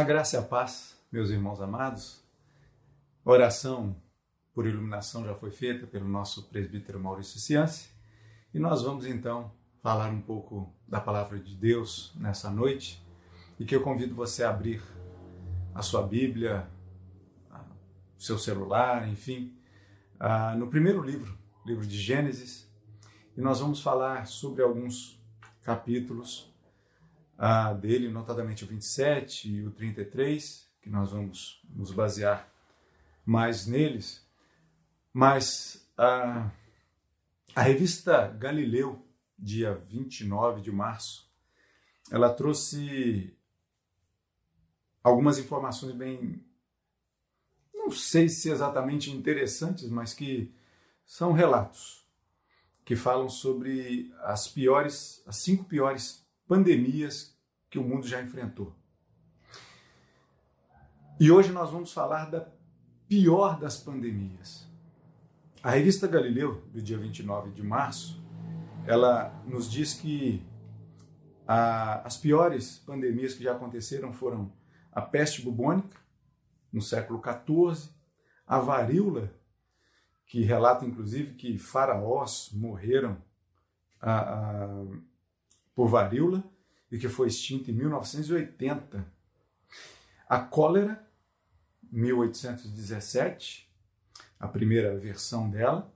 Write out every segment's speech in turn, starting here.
A graça e a paz, meus irmãos amados. Oração por iluminação já foi feita pelo nosso presbítero Maurício Cianci. E nós vamos então falar um pouco da palavra de Deus nessa noite. E que eu convido você a abrir a sua Bíblia, o seu celular, enfim, no primeiro livro, livro de Gênesis, e nós vamos falar sobre alguns capítulos dele, notadamente o 27 e o 33, que nós vamos nos basear mais neles. Mas a, a revista Galileu, dia 29 de março, ela trouxe algumas informações bem, não sei se exatamente interessantes, mas que são relatos que falam sobre as piores, as cinco piores pandemias que o mundo já enfrentou. E hoje nós vamos falar da pior das pandemias. A revista Galileu, do dia 29 de março, ela nos diz que a, as piores pandemias que já aconteceram foram a peste bubônica, no século XIV, a varíola, que relata inclusive que faraós morreram a, a, por varíola e que foi extinta em 1980. A cólera, 1817, a primeira versão dela.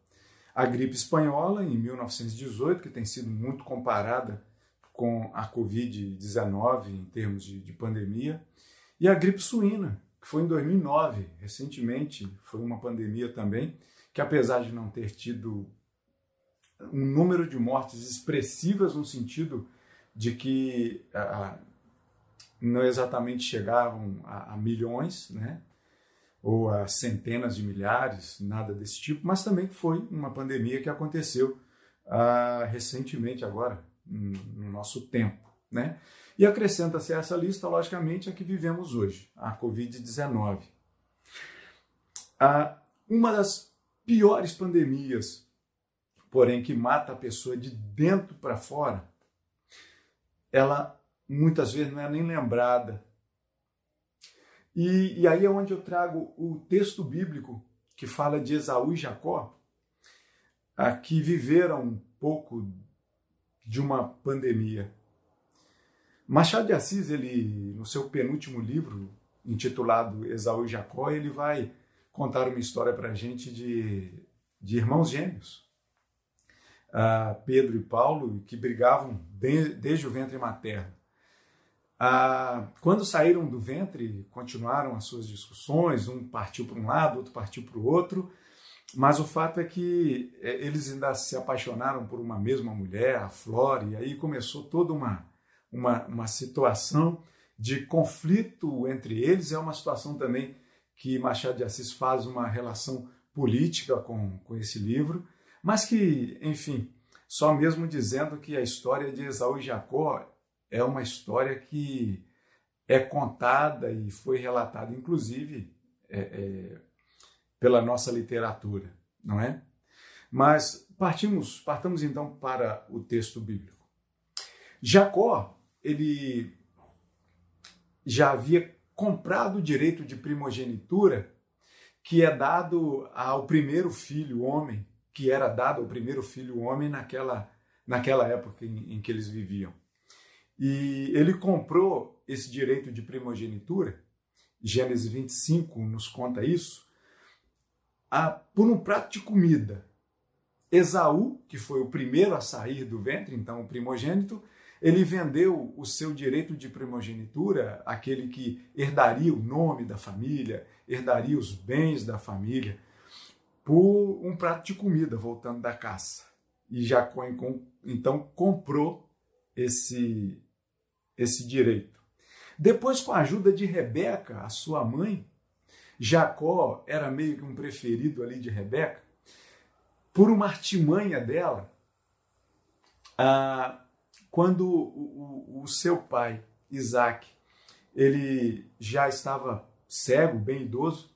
A gripe espanhola, em 1918, que tem sido muito comparada com a Covid-19 em termos de, de pandemia. E a gripe suína, que foi em 2009, recentemente, foi uma pandemia também, que apesar de não ter tido um número de mortes expressivas no sentido de que ah, não exatamente chegavam a, a, milhões, né? ou a centenas de milhares, nada desse tipo, mas também foi uma pandemia que aconteceu ah, recentemente agora, no nosso tempo. Né? E acrescenta-se a essa lista, logicamente, a que vivemos hoje, a Covid-19. Ah, uma das piores pandemias, porém que mata a pessoa de dentro para fora, ela muitas vezes não é nem lembrada. E, e aí é onde eu trago o texto bíblico que fala de Esaú e Jacó, a que viveram um pouco de uma pandemia. Machado de Assis, ele no seu penúltimo livro, intitulado Esaú e Jacó, ele vai contar uma história para a gente de, de irmãos gêmeos uh, Pedro e Paulo, que brigavam de, desde o ventre materno. Uh, quando saíram do ventre, continuaram as suas discussões, um partiu para um lado, outro partiu para o outro, mas o fato é que é, eles ainda se apaixonaram por uma mesma mulher, a Flora, e aí começou toda uma, uma, uma situação de conflito entre eles. É uma situação também que Machado de Assis faz uma relação política com, com esse livro, mas que, enfim, só mesmo dizendo que a história de Esaú e Jacó é uma história que é contada e foi relatada, inclusive, é, é, pela nossa literatura, não é? Mas partimos, partamos então para o texto bíblico. Jacó, ele já havia comprado o direito de primogenitura que é dado ao primeiro filho, homem, que era dado ao primeiro filho homem naquela, naquela época em, em que eles viviam. E ele comprou esse direito de primogenitura, Gênesis 25 nos conta isso, a, por um prato de comida. Esaú, que foi o primeiro a sair do ventre, então o primogênito, ele vendeu o seu direito de primogenitura, aquele que herdaria o nome da família, herdaria os bens da família, por um prato de comida voltando da caça. E Jacó então comprou esse, esse direito. Depois, com a ajuda de Rebeca, a sua mãe, Jacó era meio que um preferido ali de Rebeca, por uma artimanha dela, ah, quando o, o, o seu pai, Isaac, ele já estava cego, bem idoso,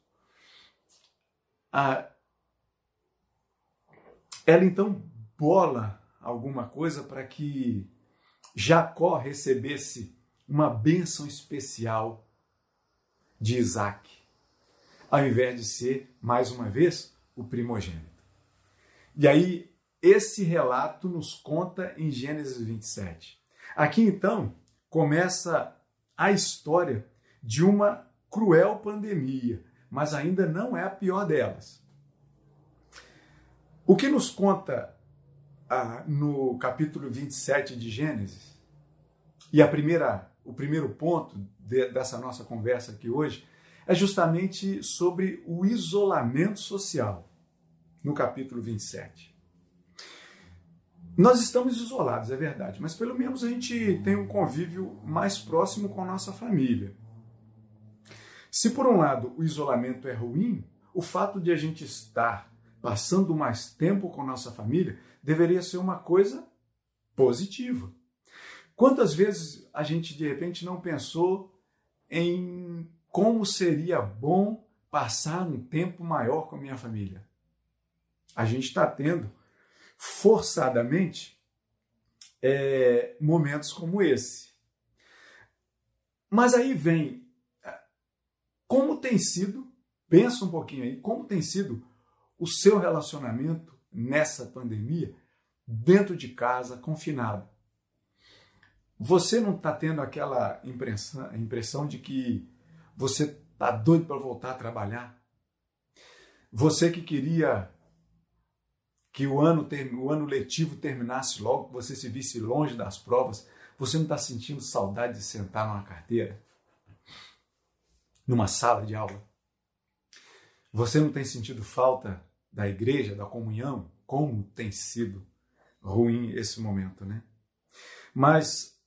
ah, ela então bola alguma coisa para que Jacó recebesse uma bênção especial de Isaac, ao invés de ser, mais uma vez, o primogênito. E aí, esse relato nos conta em Gênesis 27. Aqui então começa a história de uma cruel pandemia, mas ainda não é a pior delas. O que nos conta ah, no capítulo 27 de Gênesis, e a primeira, o primeiro ponto de, dessa nossa conversa aqui hoje, é justamente sobre o isolamento social, no capítulo 27. Nós estamos isolados, é verdade, mas pelo menos a gente tem um convívio mais próximo com a nossa família. Se por um lado o isolamento é ruim, o fato de a gente estar passando mais tempo com nossa família deveria ser uma coisa positiva. Quantas vezes a gente de repente não pensou em como seria bom passar um tempo maior com a minha família? A gente está tendo forçadamente é, momentos como esse. Mas aí vem como tem sido, pensa um pouquinho aí, como tem sido o seu relacionamento nessa pandemia, dentro de casa, confinado. Você não está tendo aquela impressão, impressão de que você está doido para voltar a trabalhar? Você que queria que o ano, o ano letivo terminasse logo, que você se visse longe das provas, você não está sentindo saudade de sentar numa carteira? Numa sala de aula? Você não tem sentido falta da igreja, da comunhão? Como tem sido ruim esse momento, né? Mas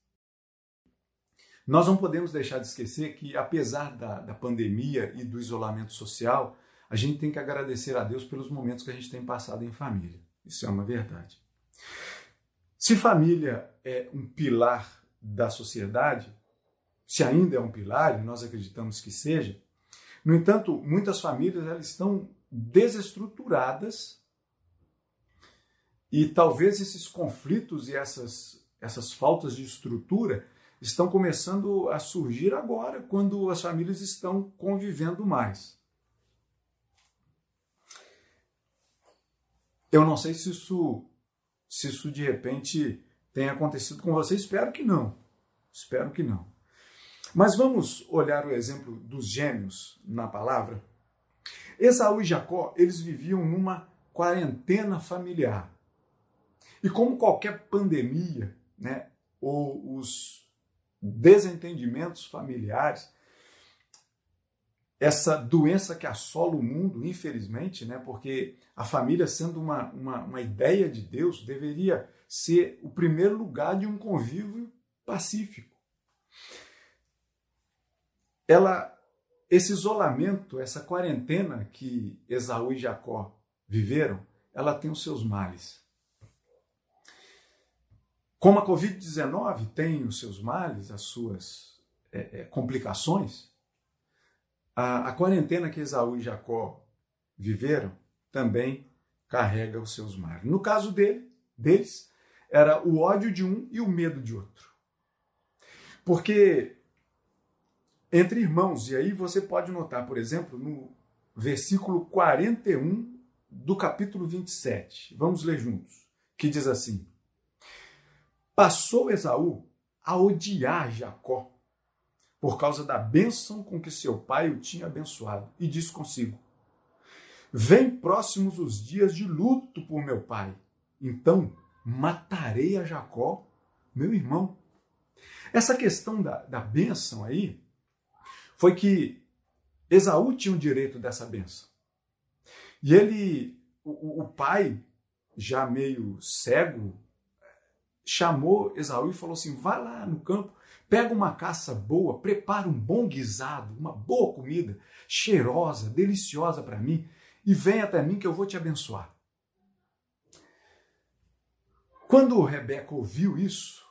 nós não podemos deixar de esquecer que, apesar da, da pandemia e do isolamento social, a gente tem que agradecer a Deus pelos momentos que a gente tem passado em família. Isso é uma verdade. Se família é um pilar da sociedade, se ainda é um pilar, e nós acreditamos que seja, no entanto, muitas famílias elas estão desestruturadas e talvez esses conflitos e essas, essas faltas de estrutura estão começando a surgir agora, quando as famílias estão convivendo mais. Eu não sei se isso, se isso de repente tem acontecido com você, espero que não. Espero que não. Mas vamos olhar o exemplo dos gêmeos na palavra. Esaú e Jacó, eles viviam numa quarentena familiar. E como qualquer pandemia, né, ou os desentendimentos familiares, essa doença que assola o mundo, infelizmente, né? porque a família, sendo uma, uma, uma, ideia de Deus, deveria ser o primeiro lugar de um convívio pacífico. Ela, esse isolamento, essa quarentena que Esaú e Jacó viveram, ela tem os seus males. Como a Covid-19 tem os seus males, as suas é, é, complicações, a, a quarentena que Esaú e Jacó viveram também carrega os seus males. No caso dele, deles, era o ódio de um e o medo de outro. Porque entre irmãos, e aí você pode notar, por exemplo, no versículo 41 do capítulo 27, vamos ler juntos, que diz assim: Passou Esaú a odiar Jacó por causa da bênção com que seu pai o tinha abençoado, e disse consigo: Vem próximos os dias de luto por meu pai, então matarei a Jacó, meu irmão. Essa questão da, da bênção aí foi que Esaú tinha o direito dessa bênção. E ele, o, o pai, já meio cego, chamou Esaú e falou assim: vai lá no campo Pega uma caça boa, prepara um bom guisado, uma boa comida, cheirosa, deliciosa para mim, e vem até mim que eu vou te abençoar. Quando Rebeca ouviu isso,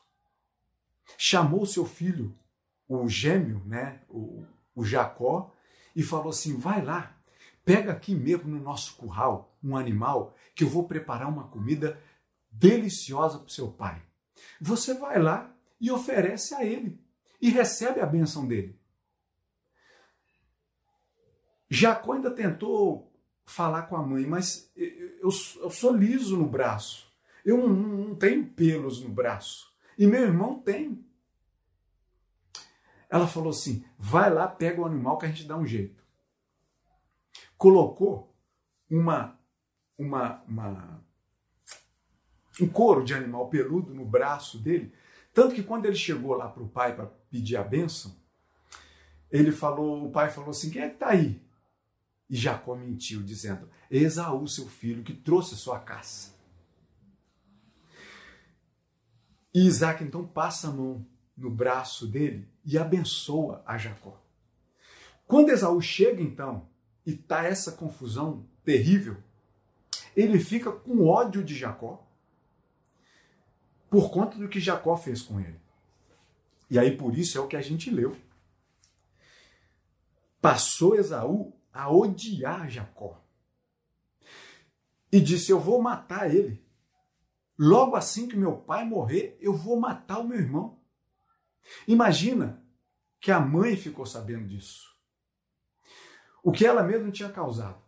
chamou seu filho, o gêmeo, né, o, o Jacó, e falou assim: vai lá, pega aqui mesmo no nosso curral um animal que eu vou preparar uma comida deliciosa para o seu pai. Você vai lá e oferece a ele e recebe a bênção dele. Jacó ainda tentou falar com a mãe, mas eu, eu sou liso no braço. Eu não, não tenho pelos no braço. E meu irmão tem. Ela falou assim: vai lá, pega o animal que a gente dá um jeito. Colocou uma, uma, uma um couro de animal peludo no braço dele. Tanto que quando ele chegou lá para o pai para pedir a bênção, ele falou, o pai falou assim: quem é que está aí? E Jacó mentiu, dizendo: Esaú, seu filho, que trouxe sua caça. E Isaac então passa a mão no braço dele e abençoa a Jacó. Quando Esaú chega então e tá essa confusão terrível, ele fica com ódio de Jacó por conta do que Jacó fez com ele. E aí por isso é o que a gente leu. Passou Esaú a odiar Jacó. E disse: Eu vou matar ele. Logo assim que meu pai morrer, eu vou matar o meu irmão. Imagina que a mãe ficou sabendo disso. O que ela mesma tinha causado.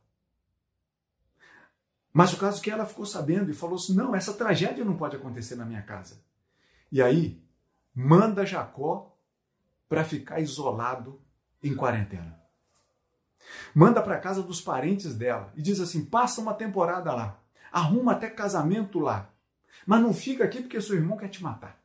Mas o caso é que ela ficou sabendo e falou assim: não, essa tragédia não pode acontecer na minha casa. E aí, manda Jacó para ficar isolado em quarentena. Manda para casa dos parentes dela e diz assim: passa uma temporada lá, arruma até casamento lá, mas não fica aqui porque seu irmão quer te matar.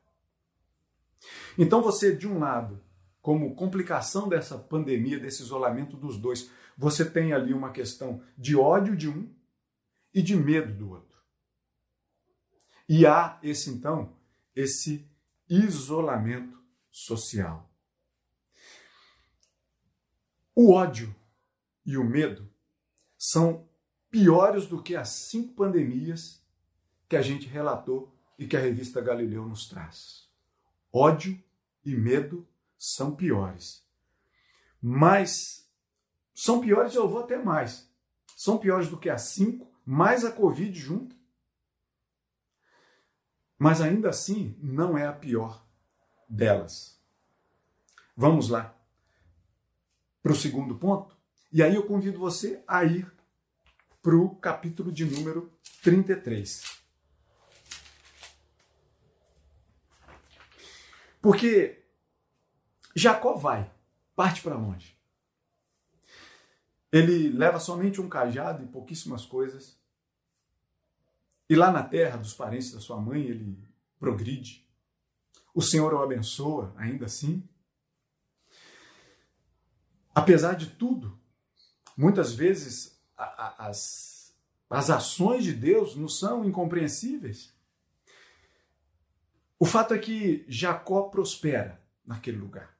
Então você, de um lado, como complicação dessa pandemia, desse isolamento dos dois, você tem ali uma questão de ódio de um e de medo do outro. E há esse então, esse isolamento social. O ódio e o medo são piores do que as cinco pandemias que a gente relatou e que a revista Galileu nos traz. Ódio e medo são piores. Mas são piores, eu vou até mais. São piores do que as cinco, mais a Covid junto. Mas ainda assim, não é a pior delas. Vamos lá para o segundo ponto? E aí eu convido você a ir para o capítulo de número 33. Porque Jacó vai, parte para longe. Ele leva somente um cajado e pouquíssimas coisas. E lá na terra dos parentes da sua mãe, ele progride. O Senhor o abençoa, ainda assim. Apesar de tudo, muitas vezes a, a, as, as ações de Deus nos são incompreensíveis. O fato é que Jacó prospera naquele lugar.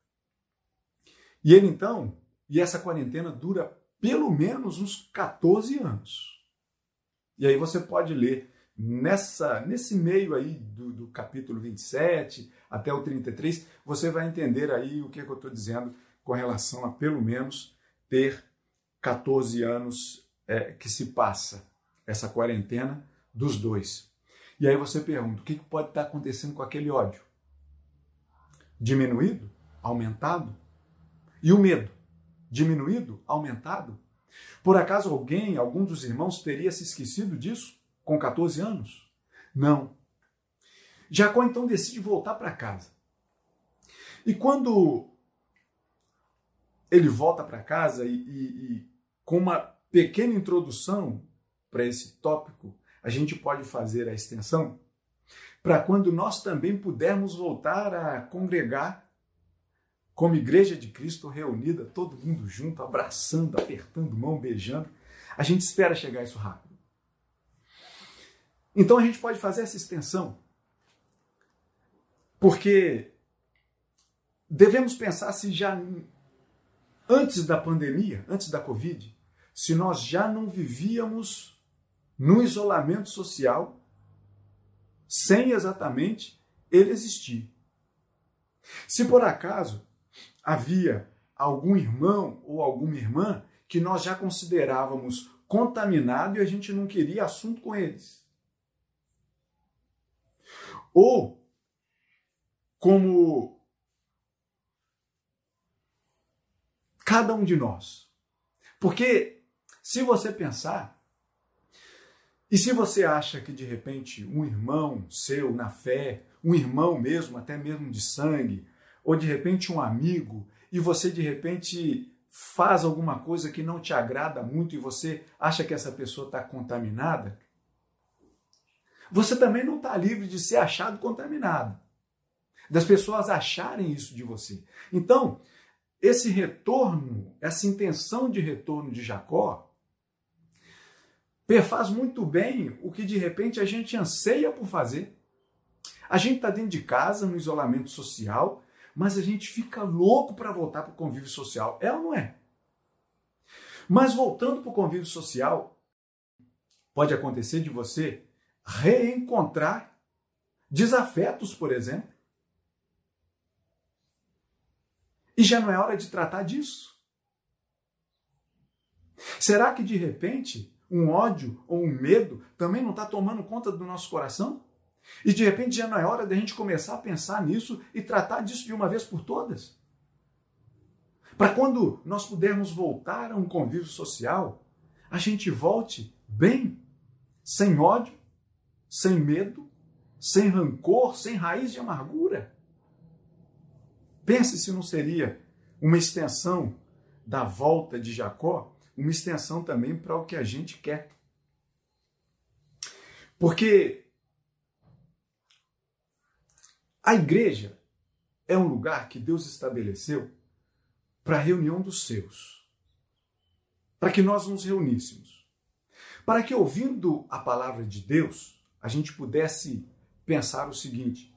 E ele então, e essa quarentena dura pelo menos uns 14 anos. E aí você pode ler nessa nesse meio aí do, do capítulo 27 até o 33, você vai entender aí o que, é que eu estou dizendo com relação a pelo menos ter 14 anos é, que se passa essa quarentena dos dois. E aí você pergunta: o que pode estar acontecendo com aquele ódio? Diminuído? Aumentado? E o medo? Diminuído? Aumentado? Por acaso alguém, algum dos irmãos, teria se esquecido disso com 14 anos? Não. Jacó então decide voltar para casa. E quando ele volta para casa e, e, e, com uma pequena introdução para esse tópico, a gente pode fazer a extensão para quando nós também pudermos voltar a congregar como igreja de Cristo reunida, todo mundo junto, abraçando, apertando mão, beijando. A gente espera chegar isso rápido. Então a gente pode fazer essa extensão, porque devemos pensar se já antes da pandemia, antes da Covid, se nós já não vivíamos no isolamento social, sem exatamente ele existir. Se por acaso havia algum irmão ou alguma irmã que nós já considerávamos contaminado e a gente não queria assunto com eles. Ou como cada um de nós Porque se você pensar, e se você acha que de repente um irmão seu na fé, um irmão mesmo, até mesmo de sangue, ou de repente um amigo, e você de repente faz alguma coisa que não te agrada muito e você acha que essa pessoa está contaminada, você também não está livre de ser achado contaminado. Das pessoas acharem isso de você. Então, esse retorno, essa intenção de retorno de Jacó, perfaz muito bem o que de repente a gente anseia por fazer. A gente está dentro de casa, no isolamento social, mas a gente fica louco para voltar para o convívio social. É ou não é? Mas voltando para o convívio social, pode acontecer de você reencontrar desafetos, por exemplo. E já não é hora de tratar disso? Será que de repente um ódio ou um medo também não está tomando conta do nosso coração? E de repente já não é hora de a gente começar a pensar nisso e tratar disso de uma vez por todas? Para quando nós pudermos voltar a um convívio social, a gente volte bem, sem ódio, sem medo, sem rancor, sem raiz de amargura. Pense se não seria uma extensão da volta de Jacó, uma extensão também para o que a gente quer. Porque a igreja é um lugar que Deus estabeleceu para a reunião dos seus, para que nós nos reuníssemos, para que ouvindo a palavra de Deus, a gente pudesse pensar o seguinte: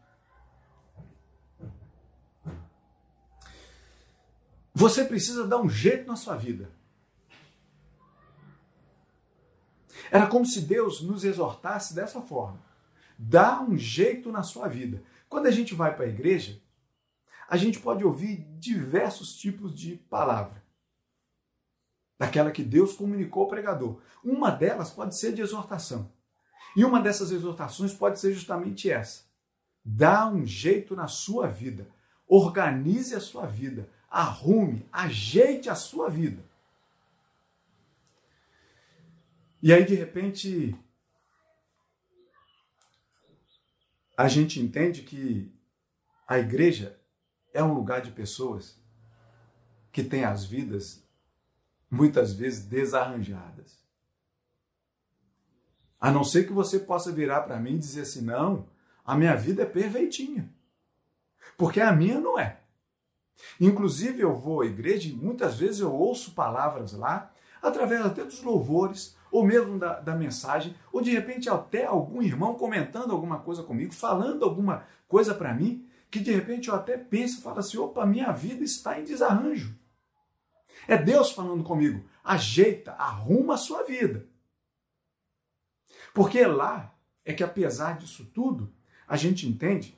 você precisa dar um jeito na sua vida. Era como se Deus nos exortasse dessa forma. Dá um jeito na sua vida. Quando a gente vai para a igreja, a gente pode ouvir diversos tipos de palavra. Daquela que Deus comunicou ao pregador. Uma delas pode ser de exortação. E uma dessas exortações pode ser justamente essa. Dá um jeito na sua vida. Organize a sua vida. Arrume, ajeite a sua vida. E aí, de repente, a gente entende que a igreja é um lugar de pessoas que têm as vidas muitas vezes desarranjadas. A não ser que você possa virar para mim e dizer assim: não, a minha vida é perfeitinha. Porque a minha não é. Inclusive, eu vou à igreja e muitas vezes eu ouço palavras lá, através até dos louvores, ou mesmo da, da mensagem, ou de repente até algum irmão comentando alguma coisa comigo, falando alguma coisa para mim, que de repente eu até penso e falo assim: opa, minha vida está em desarranjo. É Deus falando comigo: ajeita, arruma a sua vida. Porque lá é que, apesar disso tudo, a gente entende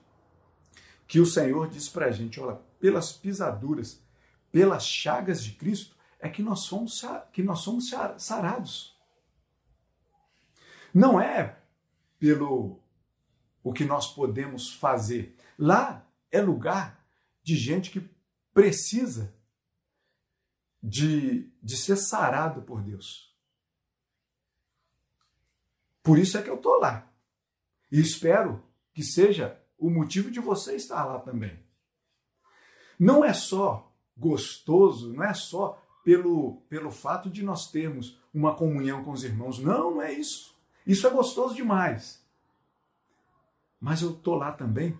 que o Senhor diz para a gente: olha, pelas pisaduras, pelas chagas de Cristo, é que nós somos, que nós somos sarados. Não é pelo o que nós podemos fazer. Lá é lugar de gente que precisa de, de ser sarado por Deus. Por isso é que eu estou lá. E espero que seja o motivo de você estar lá também. Não é só gostoso, não é só pelo, pelo fato de nós termos uma comunhão com os irmãos. Não, não é isso. Isso é gostoso demais. Mas eu estou lá também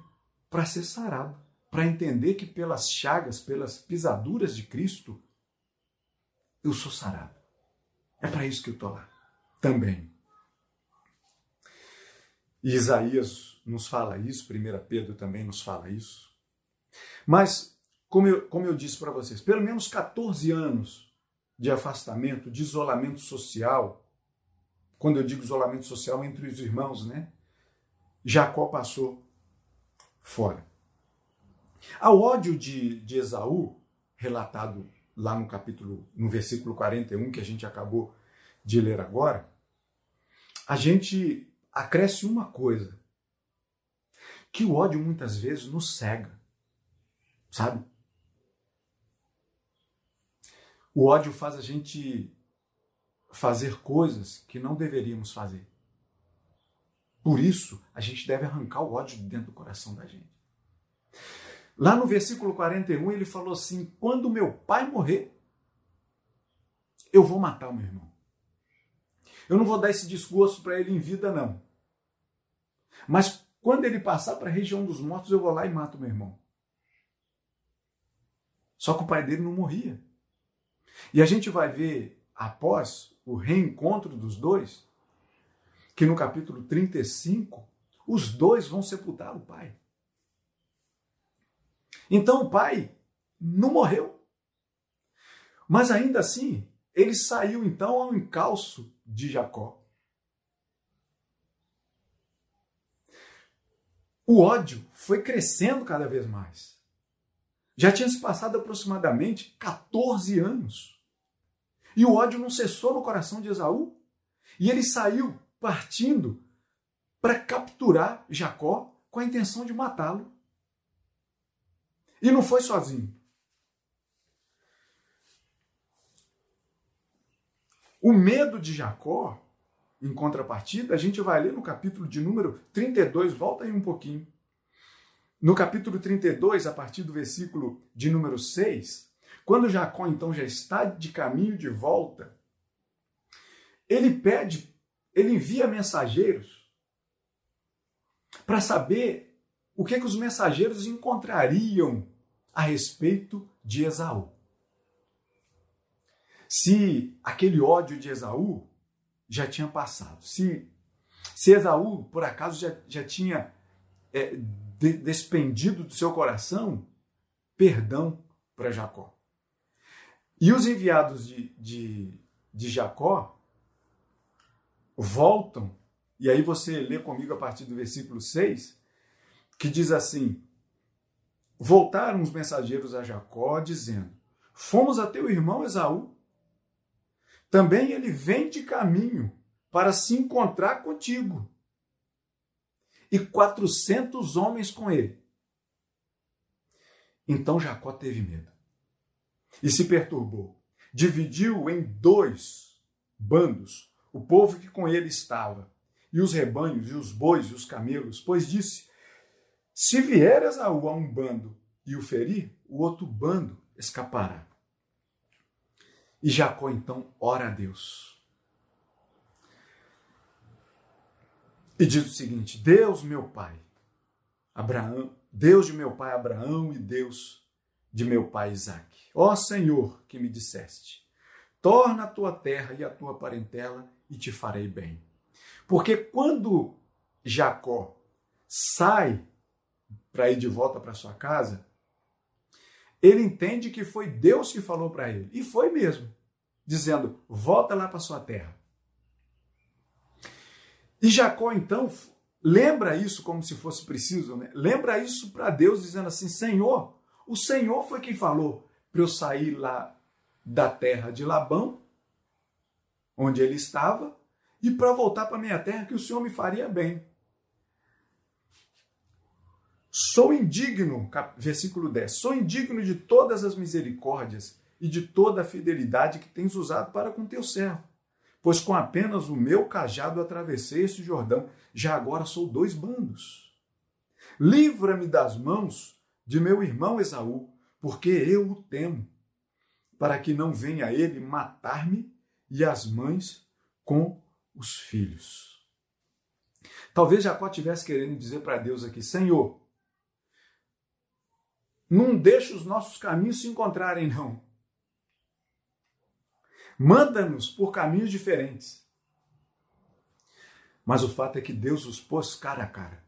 para ser sarado, para entender que pelas chagas, pelas pisaduras de Cristo, eu sou sarado. É para isso que eu estou lá também. E Isaías nos fala isso, 1 Pedro também nos fala isso. Mas, como eu, como eu disse para vocês, pelo menos 14 anos de afastamento, de isolamento social, quando eu digo isolamento social entre os irmãos, né? Jacó passou fora. Ao ódio de, de Esaú, relatado lá no capítulo, no versículo 41, que a gente acabou de ler agora, a gente acresce uma coisa: que o ódio muitas vezes nos cega, sabe? O ódio faz a gente fazer coisas que não deveríamos fazer. Por isso, a gente deve arrancar o ódio de dentro do coração da gente. Lá no versículo 41, ele falou assim: Quando meu pai morrer, eu vou matar o meu irmão. Eu não vou dar esse desgosto para ele em vida, não. Mas quando ele passar para a região dos mortos, eu vou lá e mato meu irmão. Só que o pai dele não morria. E a gente vai ver, após o reencontro dos dois, que no capítulo 35, os dois vão sepultar o pai. Então o pai não morreu. Mas ainda assim, ele saiu então ao encalço de Jacó. O ódio foi crescendo cada vez mais. Já tinha se passado aproximadamente 14 anos. E o ódio não cessou no coração de Esaú. E ele saiu partindo para capturar Jacó com a intenção de matá-lo. E não foi sozinho. O medo de Jacó, em contrapartida, a gente vai ler no capítulo de número 32, volta aí um pouquinho. No capítulo 32, a partir do versículo de número 6, quando Jacó então já está de caminho de volta, ele pede, ele envia mensageiros para saber o que, que os mensageiros encontrariam a respeito de Esaú. Se aquele ódio de Esaú já tinha passado, se, se Esaú, por acaso, já, já tinha é, de, despendido do seu coração perdão para Jacó. E os enviados de, de, de Jacó voltam, e aí você lê comigo a partir do versículo 6, que diz assim: Voltaram os mensageiros a Jacó, dizendo: Fomos a teu irmão Esaú também ele vem de caminho para se encontrar contigo. E quatrocentos homens com ele. Então Jacó teve medo e se perturbou. Dividiu em dois bandos o povo que com ele estava, e os rebanhos, e os bois, e os camelos, pois disse: Se vier Esaú a um bando e o ferir, o outro bando escapará. E Jacó então ora a Deus. E diz o seguinte: Deus, meu pai, Abraão, Deus de meu pai Abraão e Deus de meu pai Isaac. Ó Senhor, que me disseste: torna a tua terra e a tua parentela e te farei bem. Porque quando Jacó sai para ir de volta para sua casa, ele entende que foi Deus que falou para ele. E foi mesmo. Dizendo: volta lá para sua terra. E Jacó, então, lembra isso como se fosse preciso, né? Lembra isso para Deus, dizendo assim: Senhor, o Senhor foi quem falou para eu sair lá da terra de Labão, onde ele estava, e para voltar para minha terra, que o Senhor me faria bem. Sou indigno, versículo 10, sou indigno de todas as misericórdias e de toda a fidelidade que tens usado para com teu servo. Pois com apenas o meu cajado atravessei este Jordão, já agora sou dois bandos. Livra-me das mãos de meu irmão Esaú, porque eu o temo, para que não venha ele matar-me e as mães com os filhos. Talvez Jacó tivesse querendo dizer para Deus aqui: Senhor, não deixe os nossos caminhos se encontrarem, não. Manda-nos por caminhos diferentes. Mas o fato é que Deus os pôs cara a cara.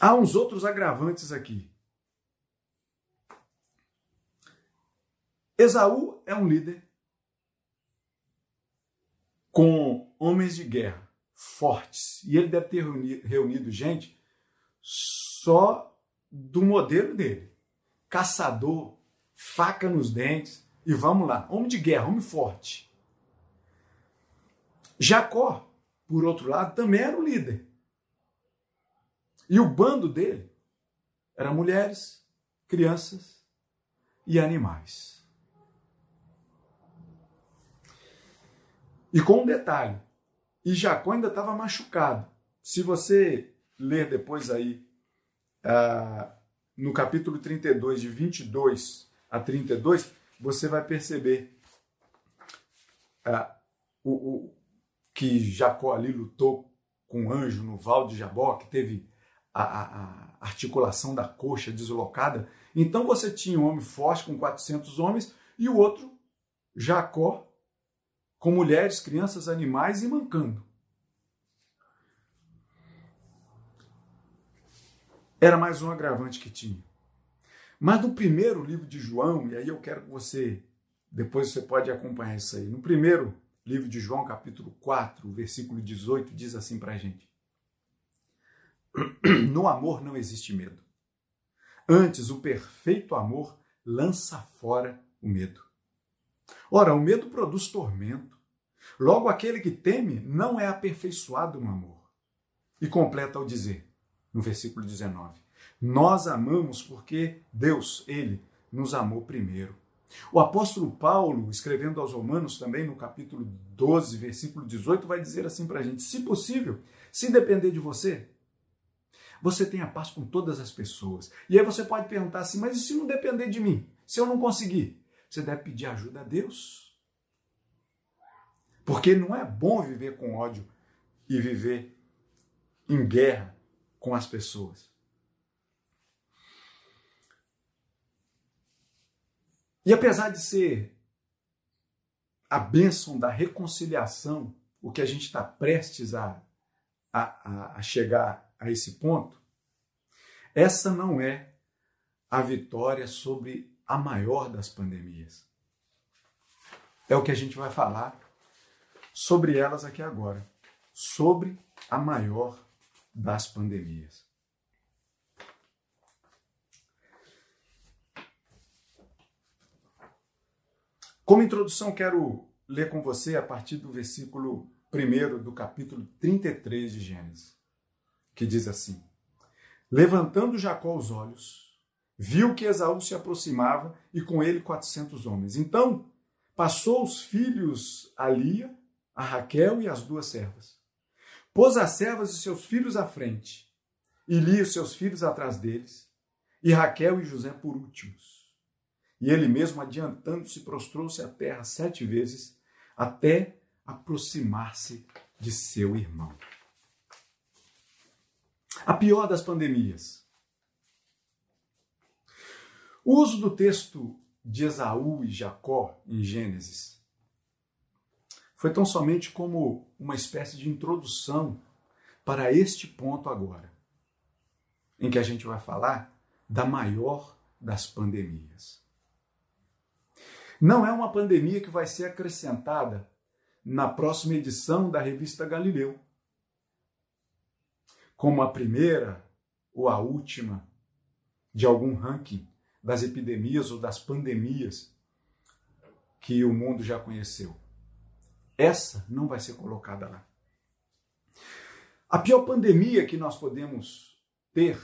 Há uns outros agravantes aqui. Esaú é um líder com homens de guerra fortes. E ele deve ter reunido gente só do modelo dele. Caçador, faca nos dentes e vamos lá. Homem de guerra, homem forte. Jacó, por outro lado, também era o líder. E o bando dele era mulheres, crianças, e animais. E com um detalhe, e Jacó ainda estava machucado. Se você ler depois aí, ah, no capítulo 32, de 22 a 32, você vai perceber ah, o, o, que Jacó ali lutou com um anjo no Val de Jabó, que teve a, a, a articulação da coxa deslocada. Então você tinha um homem forte com 400 homens e o outro, Jacó, com mulheres, crianças, animais e mancando. Era mais um agravante que tinha. Mas no primeiro livro de João, e aí eu quero que você, depois você pode acompanhar isso aí. No primeiro livro de João, capítulo 4, versículo 18, diz assim para a gente: No amor não existe medo. Antes, o perfeito amor lança fora o medo. Ora, o medo produz tormento. Logo, aquele que teme não é aperfeiçoado no amor. E completa ao dizer, no versículo 19: Nós amamos porque Deus, Ele, nos amou primeiro. O apóstolo Paulo, escrevendo aos Romanos também, no capítulo 12, versículo 18, vai dizer assim para a gente: se possível, se depender de você, você tem a paz com todas as pessoas. E aí você pode perguntar assim: mas e se não depender de mim? Se eu não conseguir? Você deve pedir ajuda a Deus. Porque não é bom viver com ódio e viver em guerra com as pessoas. E apesar de ser a bênção da reconciliação, o que a gente está prestes a, a, a chegar a esse ponto, essa não é a vitória sobre a maior das pandemias. É o que a gente vai falar sobre elas aqui agora. Sobre a maior das pandemias. Como introdução, quero ler com você a partir do versículo 1 do capítulo 33 de Gênesis, que diz assim: Levantando Jacó os olhos, viu que Esaú se aproximava e com ele quatrocentos homens. Então passou os filhos a Lia, a Raquel e as duas servas. Pôs as servas e seus filhos à frente, e Lia e seus filhos atrás deles, e Raquel e José por últimos. E ele mesmo, adiantando-se, prostrou-se à terra sete vezes, até aproximar-se de seu irmão. A pior das pandemias o uso do texto de Esaú e Jacó em Gênesis foi tão somente como uma espécie de introdução para este ponto agora, em que a gente vai falar da maior das pandemias. Não é uma pandemia que vai ser acrescentada na próxima edição da revista Galileu, como a primeira ou a última de algum ranking das epidemias ou das pandemias que o mundo já conheceu. Essa não vai ser colocada lá. A pior pandemia que nós podemos ter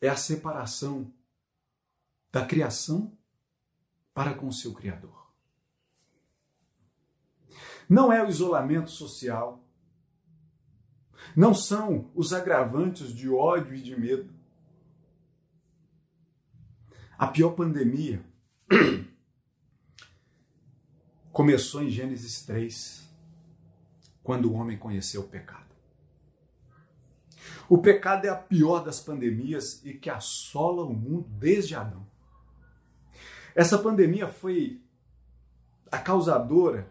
é a separação da criação para com o seu Criador. Não é o isolamento social, não são os agravantes de ódio e de medo, a pior pandemia começou em Gênesis 3, quando o homem conheceu o pecado. O pecado é a pior das pandemias e que assola o mundo desde Adão. Essa pandemia foi a causadora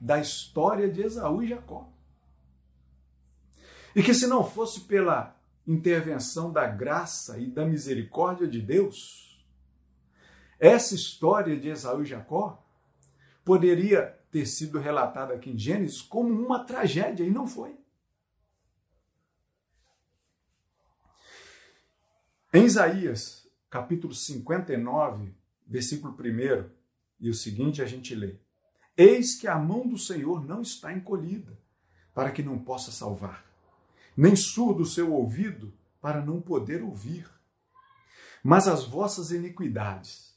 da história de Esaú e Jacó. E que se não fosse pela intervenção da graça e da misericórdia de Deus, essa história de Esaú e Jacó poderia ter sido relatada aqui em Gênesis como uma tragédia, e não foi. Em Isaías, capítulo 59, versículo 1 e o seguinte, a gente lê: Eis que a mão do Senhor não está encolhida, para que não possa salvar, nem surdo o seu ouvido, para não poder ouvir. Mas as vossas iniquidades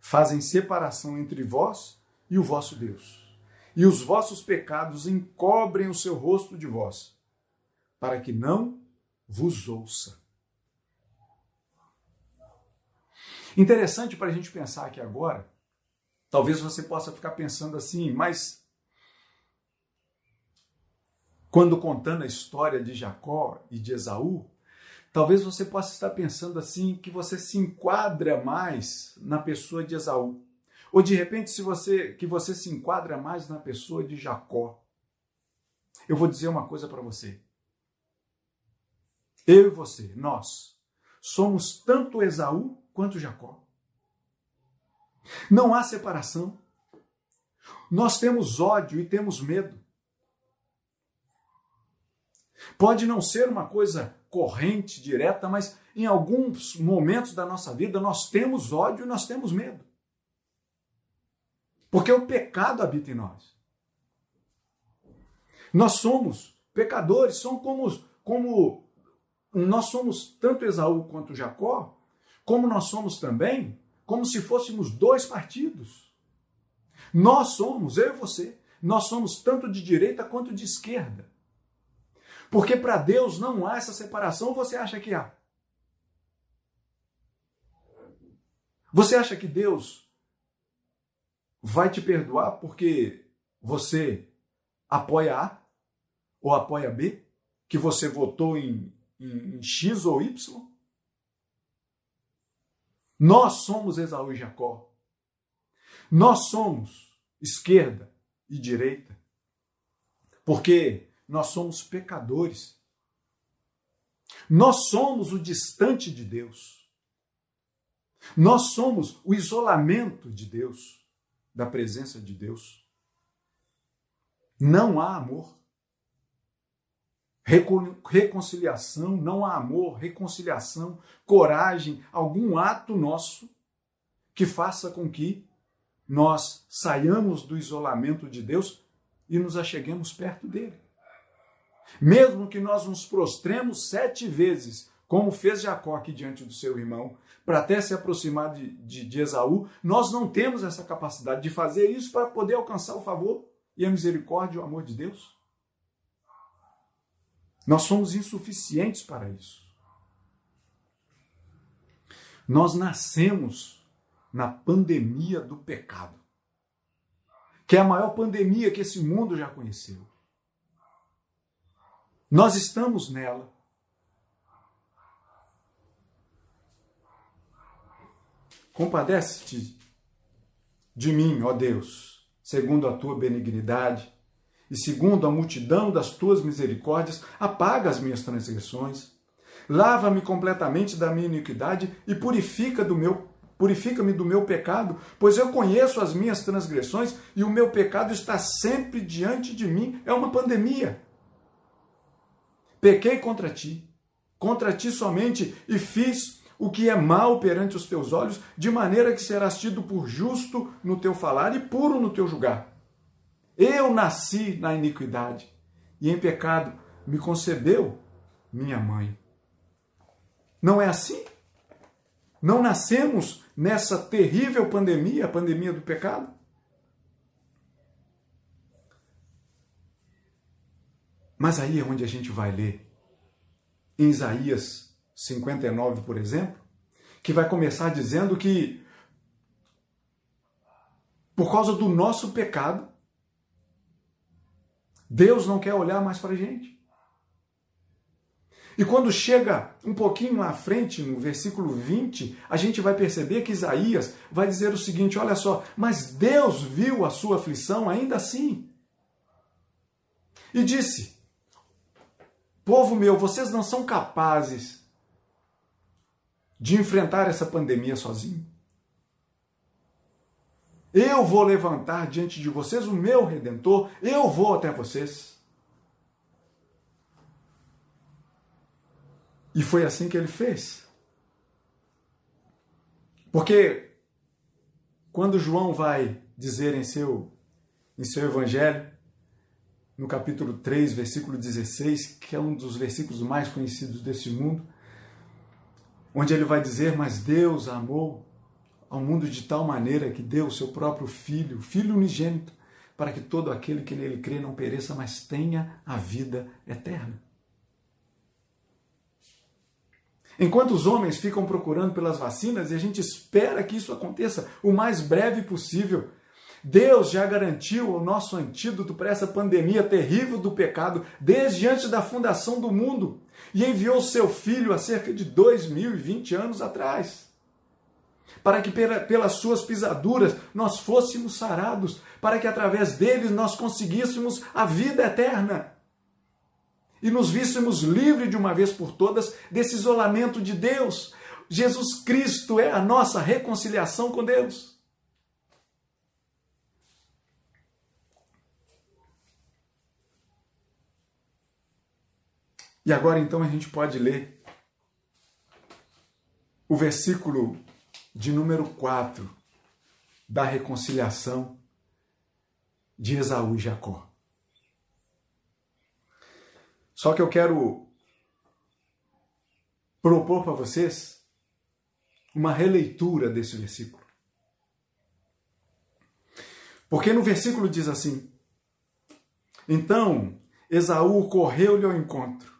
fazem separação entre vós e o vosso Deus. E os vossos pecados encobrem o seu rosto de vós, para que não vos ouça. Interessante para a gente pensar aqui agora. Talvez você possa ficar pensando assim, mas quando contando a história de Jacó e de Esaú, talvez você possa estar pensando assim que você se enquadra mais na pessoa de Esaú. Ou de repente, se você que você se enquadra mais na pessoa de Jacó. Eu vou dizer uma coisa para você. Eu e você, nós, somos tanto Esaú quanto Jacó. Não há separação. Nós temos ódio e temos medo. Pode não ser uma coisa corrente, direta, mas em alguns momentos da nossa vida nós temos ódio e nós temos medo. Porque o pecado habita em nós. Nós somos pecadores, somos como, como nós somos tanto Esaú quanto Jacó, como nós somos também, como se fôssemos dois partidos. Nós somos, eu e você, nós somos tanto de direita quanto de esquerda. Porque para Deus não há essa separação, você acha que há? Você acha que Deus vai te perdoar porque você apoia A ou apoia B? Que você votou em em X ou Y? Nós somos Esaú e Jacó. Nós somos esquerda e direita. Porque nós somos pecadores. Nós somos o distante de Deus. Nós somos o isolamento de Deus, da presença de Deus. Não há amor reconciliação, não há amor, reconciliação, coragem, algum ato nosso que faça com que nós saiamos do isolamento de Deus e nos acheguemos perto dele. Mesmo que nós nos prostremos sete vezes, como fez Jacó aqui diante do seu irmão, para até se aproximar de, de, de Esaú, nós não temos essa capacidade de fazer isso para poder alcançar o favor e a misericórdia e o amor de Deus. Nós somos insuficientes para isso. Nós nascemos na pandemia do pecado, que é a maior pandemia que esse mundo já conheceu. Nós estamos nela. Compadece-te de mim, ó Deus, segundo a tua benignidade e segundo a multidão das tuas misericórdias, apaga as minhas transgressões. Lava-me completamente da minha iniquidade e purifica do meu purifica-me do meu pecado, pois eu conheço as minhas transgressões e o meu pecado está sempre diante de mim. É uma pandemia. Pequei contra ti, contra ti somente, e fiz o que é mal perante os teus olhos, de maneira que serás tido por justo no teu falar e puro no teu julgar. Eu nasci na iniquidade e em pecado me concebeu minha mãe. Não é assim? Não nascemos nessa terrível pandemia, a pandemia do pecado? Mas aí é onde a gente vai ler, em Isaías 59, por exemplo, que vai começar dizendo que por causa do nosso pecado, Deus não quer olhar mais para a gente. E quando chega um pouquinho na frente, no versículo 20, a gente vai perceber que Isaías vai dizer o seguinte: olha só, mas Deus viu a sua aflição ainda assim. E disse: Povo meu, vocês não são capazes de enfrentar essa pandemia sozinho. Eu vou levantar diante de vocês o meu redentor, eu vou até vocês. E foi assim que ele fez. Porque quando João vai dizer em seu, em seu evangelho, no capítulo 3, versículo 16, que é um dos versículos mais conhecidos desse mundo, onde ele vai dizer: Mas Deus amou ao mundo de tal maneira que deu o seu próprio Filho, Filho unigênito, para que todo aquele que nele crê não pereça, mas tenha a vida eterna. Enquanto os homens ficam procurando pelas vacinas, e a gente espera que isso aconteça o mais breve possível, Deus já garantiu o nosso antídoto para essa pandemia terrível do pecado desde antes da fundação do mundo e enviou seu filho há cerca de 2020 anos atrás. Para que pelas suas pisaduras nós fôssemos sarados, para que através deles nós conseguíssemos a vida eterna e nos víssemos livres de uma vez por todas desse isolamento de Deus. Jesus Cristo é a nossa reconciliação com Deus. E agora então a gente pode ler o versículo de número 4 da reconciliação de Esaú e Jacó. Só que eu quero propor para vocês uma releitura desse versículo. Porque no versículo diz assim: Então Esaú correu-lhe ao encontro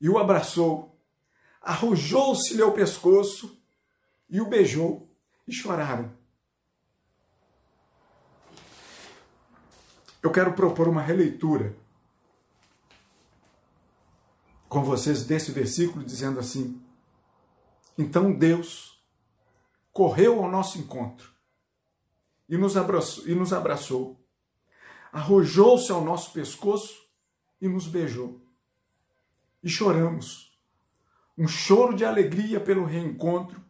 e o abraçou, arrojou-se-lhe ao pescoço e o beijou, e choraram. Eu quero propor uma releitura com vocês desse versículo, dizendo assim: Então Deus correu ao nosso encontro e nos abraçou, e nos abraçou arrojou-se ao nosso pescoço e nos beijou e choramos. Um choro de alegria pelo reencontro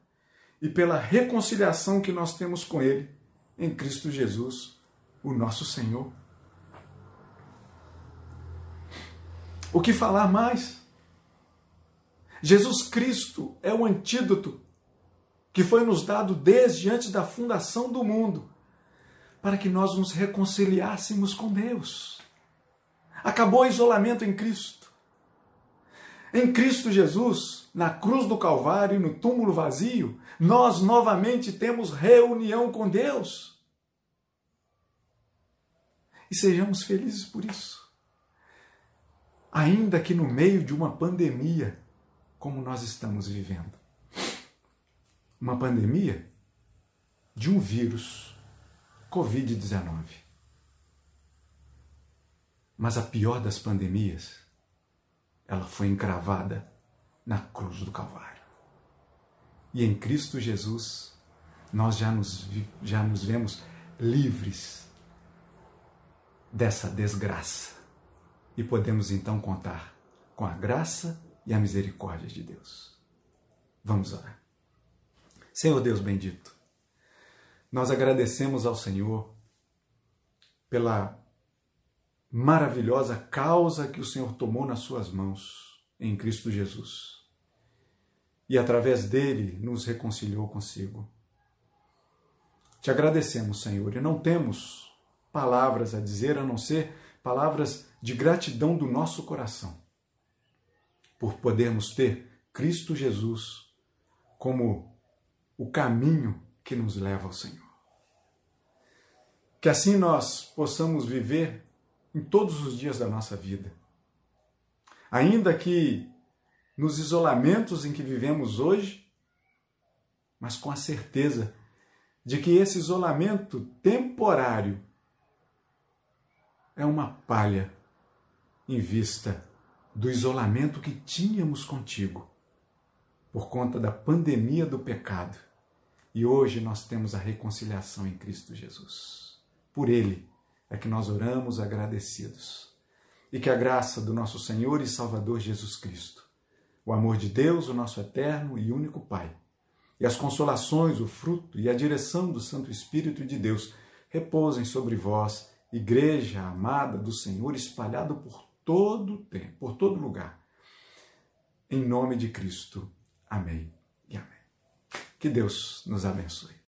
e pela reconciliação que nós temos com Ele em Cristo Jesus, o nosso Senhor. O que falar mais? Jesus Cristo é o antídoto que foi nos dado desde antes da fundação do mundo, para que nós nos reconciliássemos com Deus. Acabou o isolamento em Cristo. Em Cristo Jesus, na cruz do Calvário, no túmulo vazio, nós novamente temos reunião com Deus. E sejamos felizes por isso. Ainda que no meio de uma pandemia, como nós estamos vivendo. Uma pandemia de um vírus, Covid-19. Mas a pior das pandemias ela foi encravada na cruz do Calvário. E em Cristo Jesus, nós já nos, já nos vemos livres dessa desgraça. E podemos então contar com a graça e a misericórdia de Deus. Vamos orar. Senhor Deus bendito, nós agradecemos ao Senhor pela maravilhosa causa que o Senhor tomou nas suas mãos em Cristo Jesus. E através dele nos reconciliou consigo. Te agradecemos, Senhor, e não temos palavras a dizer a não ser palavras de gratidão do nosso coração por podermos ter Cristo Jesus como o caminho que nos leva ao Senhor. Que assim nós possamos viver em todos os dias da nossa vida. Ainda que nos isolamentos em que vivemos hoje, mas com a certeza de que esse isolamento temporário é uma palha em vista do isolamento que tínhamos contigo por conta da pandemia do pecado. E hoje nós temos a reconciliação em Cristo Jesus. Por Ele é que nós oramos agradecidos. E que a graça do nosso Senhor e Salvador Jesus Cristo, o amor de Deus, o nosso eterno e único Pai, e as consolações, o fruto e a direção do Santo Espírito de Deus repousem sobre vós, igreja amada do Senhor, espalhado por todo tempo, por todo lugar. Em nome de Cristo. Amém e amém. Que Deus nos abençoe.